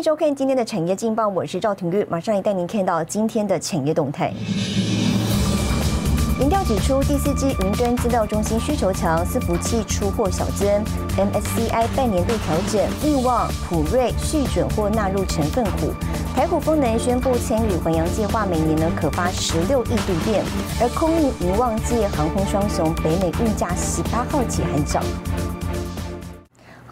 迎收看今天的产业劲报，我是赵廷玉，马上来带您看到今天的产业动态。民调指出，第四季云端资料中心需求强，伺服器出货小增，MSCI 半年度调整，力旺、普瑞续准或纳入成分股。台股风能宣布参与环洋计划，每年呢可发十六亿度电，而空运云旺界航空双雄北美运价十八号起喊涨。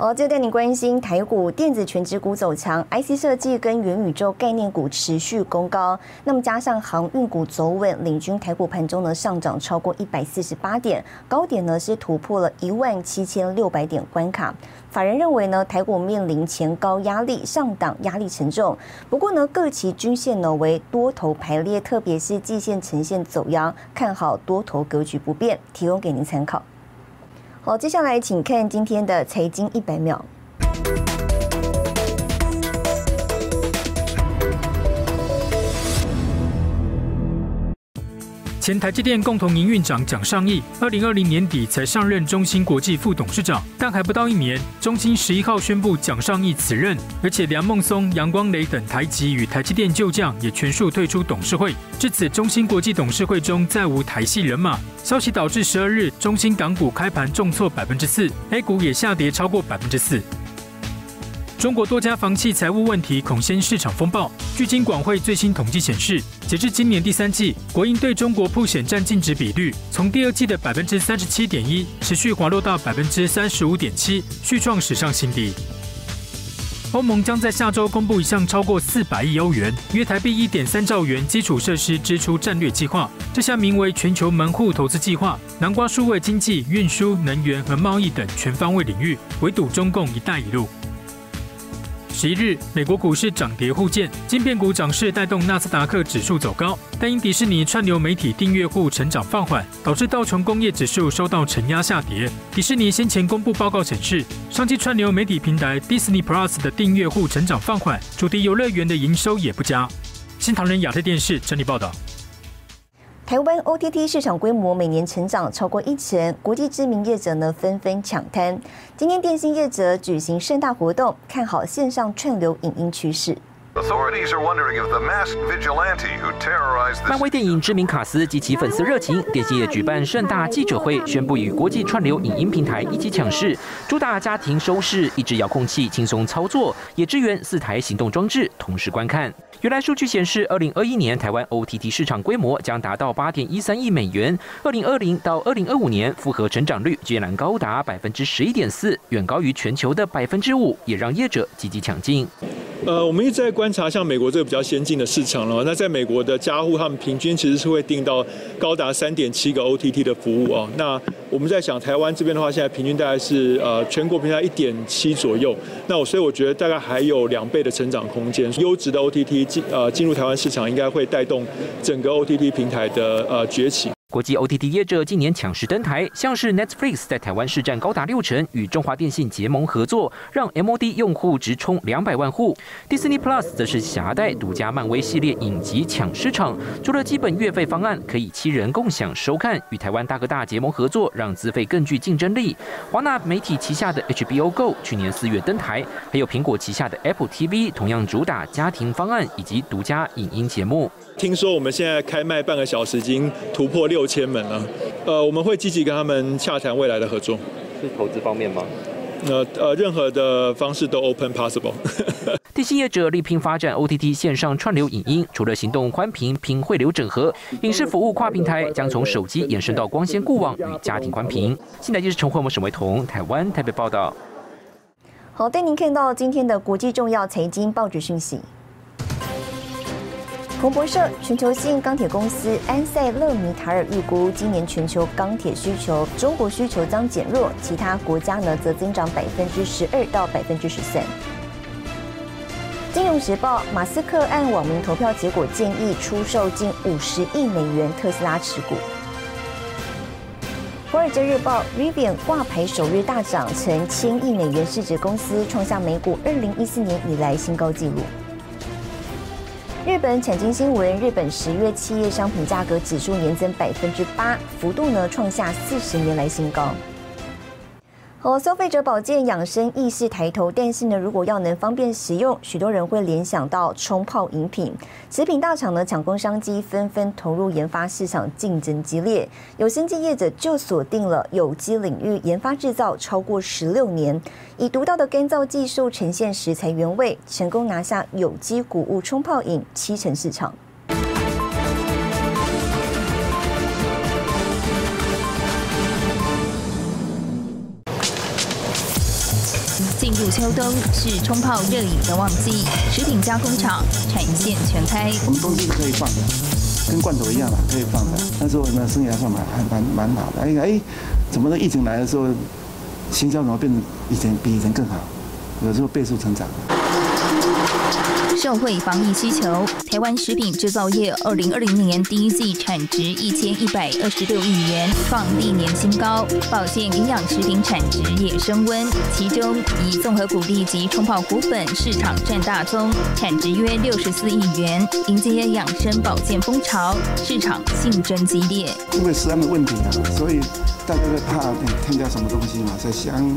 好，接着带你关心台股电子全指股走强，IC 设计跟元宇宙概念股持续攻高。那么加上航运股走稳，领军台股盘中呢上涨超过一百四十八点，高点呢是突破了一万七千六百点关卡。法人认为呢台股面临前高压力，上档压力沉重。不过呢各期均线呢为多头排列，特别是季线呈现走阳，看好多头格局不变，提供给您参考。好，接下来请看今天的财经一百秒。前台积电共同营运长蒋尚义，二零二零年底才上任中芯国际副董事长，但还不到一年，中芯十一号宣布蒋尚义辞任，而且梁孟松、杨光磊等台籍与台积电旧将也全数退出董事会，至此中芯国际董事会中再无台系人马。消息导致十二日中芯港股开盘重挫百分之四，A 股也下跌超过百分之四。中国多家房企财务问题恐掀市场风暴。据金管会最新统计显示，截至今年第三季，国营对中国铺险占净值比率从第二季的百分之三十七点一持续滑落到百分之三十五点七，续创史上新低。欧盟将在下周公布一项超过四百亿欧元（约台币一点三兆元）基础设施支出战略计划。这项名为“全球门户投资计划”，南瓜数位经济、运输、能源和贸易等全方位领域，围堵中共“一带一路”。十一日，美国股市涨跌互见，晶片股涨势带动纳斯达克指数走高，但因迪士尼串流媒体订阅户成长放缓，导致道琼工业指数受到承压下跌。迪士尼先前公布报告显示，上季串流媒体平台 Disney Plus 的订阅户成长放缓，主题游乐园的营收也不佳。新唐人亚太电视整理报道。台湾 OTT 市场规模每年成长超过一成，国际知名业者呢纷纷抢滩。今天电信业者举行盛大活动，看好线上串流影音趋势。Authorities are wondering if the mask vigilante who terrorized 漫威电影知名卡斯及其粉丝热情，电信业举办盛大记者会，宣布与国际串流影音平台一起抢市，主打家庭收视，一支遥控器轻松操作，也支援四台行动装置同时观看。原来数据显示，二零二一年台湾 OTT 市场规模将达到八点一三亿美元，二零二零到二零二五年复合成长率居然高达百分之十一点四，远高于全球的百分之五，也让业者积极抢进。呃，我们一直在观察像美国这个比较先进的市场了。那在美国的家户，他们平均其实是会订到高达三点七个 OTT 的服务哦。那我们在想台湾这边的话，现在平均大概是呃全国平均一点七左右。那我所以我觉得大概还有两倍的成长空间。优质的 OTT 进呃进入台湾市场，应该会带动整个 OTT 平台的呃崛起。国际 OTT 业者近年抢势登台，像是 Netflix 在台湾市占高达六成，与中华电信结盟合作，让 MOD 用户直冲两百万户。Disney Plus 则是狭带独家漫威系列影集抢市场，除了基本月费方案可以七人共享收看，与台湾大哥大结盟合作，让资费更具竞争力。华纳媒体旗下的 HBO Go 去年四月登台，还有苹果旗下的 Apple TV 同样主打家庭方案以及独家影音节目。听说我们现在开卖半个小时已经突破六千门了，呃，我们会积极跟他们洽谈未来的合作。是投资方面吗？呃呃，任何的方式都 open possible。电信业者力拼发展 OTT 线上串流影音，除了行动宽频拼汇流整合，影视服务跨平台将从手机延伸到光纤固网与家庭宽频。现在就是陈慧文、沈维彤，台湾台北报道。好，带您看到今天的国际重要财经报纸讯息。彭博社全球性钢铁公司安塞勒米塔尔预估，今年全球钢铁需求，中国需求将减弱，其他国家呢则增长百分之十二到百分之十三。金融时报，马斯克按网民投票结果建议出售近五十亿美元特斯拉持股。华尔街日报，Rivian 挂牌首日大涨，成千亿美元市值公司，创下美股二零一四年以来新高纪录。日本产经新闻：日本十月企业商品价格指数年增百分之八，幅度呢创下四十年来新高。好，消费者保健养生意识抬头，但是呢，如果要能方便食用，许多人会联想到冲泡饮品。食品大厂呢抢攻商机，纷纷投入研发，市场竞争激烈。有生技业者就锁定了有机领域研发制造超过十六年，以独到的干燥技术呈现食材原味，成功拿下有机谷物冲泡饮七成市场。秋冬是冲泡热饮的旺季，食品加工厂产线全开。我们东西是可以放的，跟罐头一样嘛，可以放的。那时候呢，生意还算蛮还蛮蛮好的。哎哎，怎么的？疫情来的时候，行销怎么变成以前比以前更好？有时候倍数成长。社会防疫需求，台湾食品制造业二零二零年第一季产值一千一百二十六亿元，创历年新高。保健营养食品产值也升温，其中以综合谷粒及冲泡谷粉市场占大宗，产值约六十四亿元，迎接养生保健风潮，市场竞争激烈。因为食安的问题啊，所以大家在怕添加什么东西嘛，在香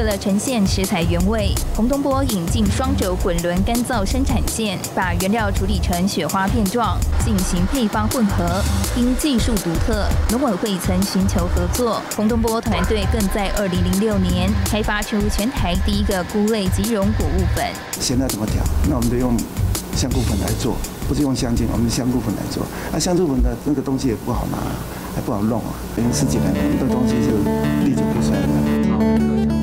为了呈现食材原味，洪东波引进双轴滚轮干燥生产线，把原料处理成雪花片状，进行配方混合。因技术独特，农委会曾寻求合作，洪东波团队更在2006年开发出全台第一个菇类即溶谷物粉。现在怎么调？那我们就用。香菇粉来做，不是用香精，我们香菇粉来做。那香菇粉的那个东西也不好拿，还不好弄啊。等于十几年，这东西是历久不衰的。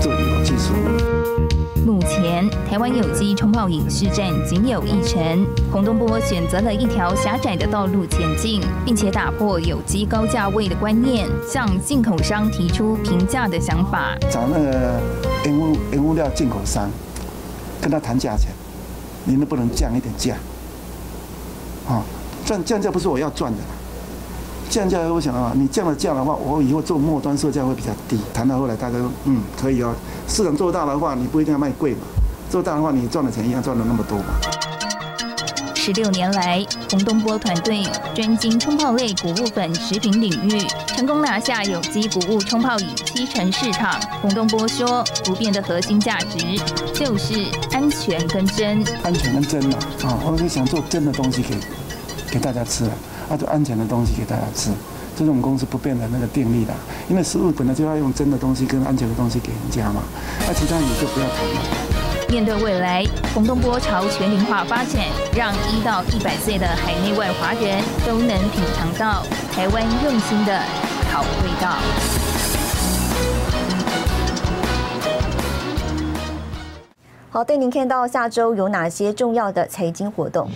做有机术。目前台湾有机冲泡影视站仅有一成，洪东波选择了一条狭窄的道路前进，并且打破有机高价位的观念，向进口商提出平价的想法。找那个原物原物料进口商，跟他谈价钱，你能不能降一点价？啊，赚降价不是我要赚的，降价我想啊，你降了价的话，我以后做末端售价会比较低。谈到后来，大家说嗯可以哦，市场做大的话，你不一定要卖贵嘛，做大的话，你赚的钱一样赚了那么多嘛。十六年来，洪东波团队专精冲泡类谷物粉食品领域，成功拿下有机谷物冲泡饮七成市场。洪东波说，不变的核心价值就是安全跟真。安全跟真嘛，啊，我是想做真的东西给给大家吃，啊，做安全的东西给大家吃，这是我们公司不变的那个定力的。因为食物本来就要用真的东西跟安全的东西给人家嘛，那其他你就不要谈了。面对未来，洪东波朝全龄化发展，让一到一百岁的海内外华人都能品尝到台湾用心的好味道。好，带您看到下周有哪些重要的财经活动。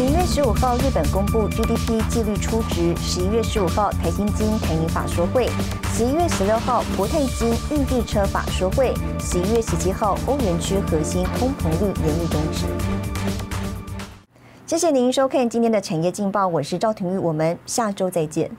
十一月十五号，日本公布 GDP 纪律初值；十一月十五号，台新金台银法说会；十一月十六号，国泰金运日车法说会；十一月十七号，欧元区核心通膨率延误终止。谢谢您收看今天的产业劲报，我是赵廷玉，我们下周再见。